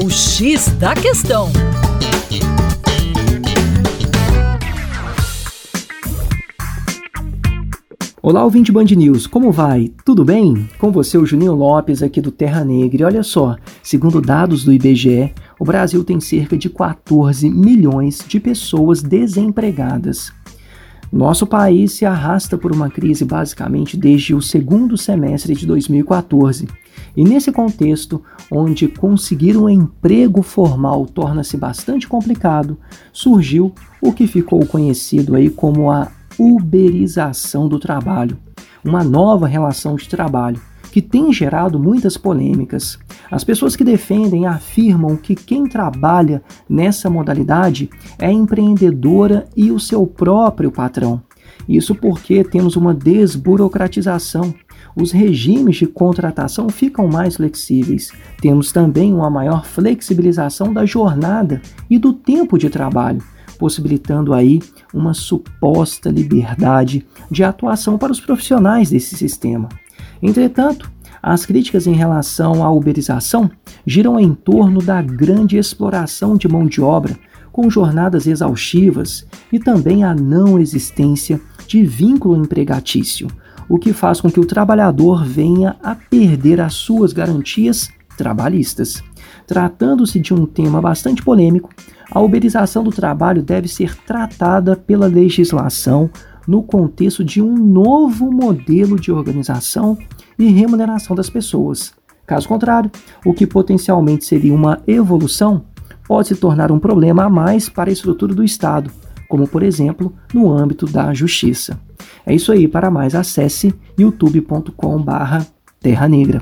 O X da Questão. Olá, ouvinte Band News, como vai? Tudo bem? Com você, o Juninho Lopes, aqui do Terra Negra. E olha só, segundo dados do IBGE, o Brasil tem cerca de 14 milhões de pessoas desempregadas. Nosso país se arrasta por uma crise basicamente desde o segundo semestre de 2014. E nesse contexto, onde conseguir um emprego formal torna-se bastante complicado, surgiu o que ficou conhecido aí como a uberização do trabalho, uma nova relação de trabalho que tem gerado muitas polêmicas. As pessoas que defendem afirmam que quem trabalha nessa modalidade é empreendedora e o seu próprio patrão. Isso porque temos uma desburocratização. Os regimes de contratação ficam mais flexíveis. Temos também uma maior flexibilização da jornada e do tempo de trabalho possibilitando aí uma suposta liberdade de atuação para os profissionais desse sistema. Entretanto, as críticas em relação à uberização giram em torno da grande exploração de mão de obra, com jornadas exaustivas e também a não existência de vínculo empregatício, o que faz com que o trabalhador venha a perder as suas garantias trabalhistas. Tratando-se de um tema bastante polêmico, a uberização do trabalho deve ser tratada pela legislação no contexto de um novo modelo de organização e remuneração das pessoas. Caso contrário, o que potencialmente seria uma evolução pode se tornar um problema a mais para a estrutura do Estado, como por exemplo no âmbito da justiça. É isso aí, para mais acesse youtube.com/terra negra.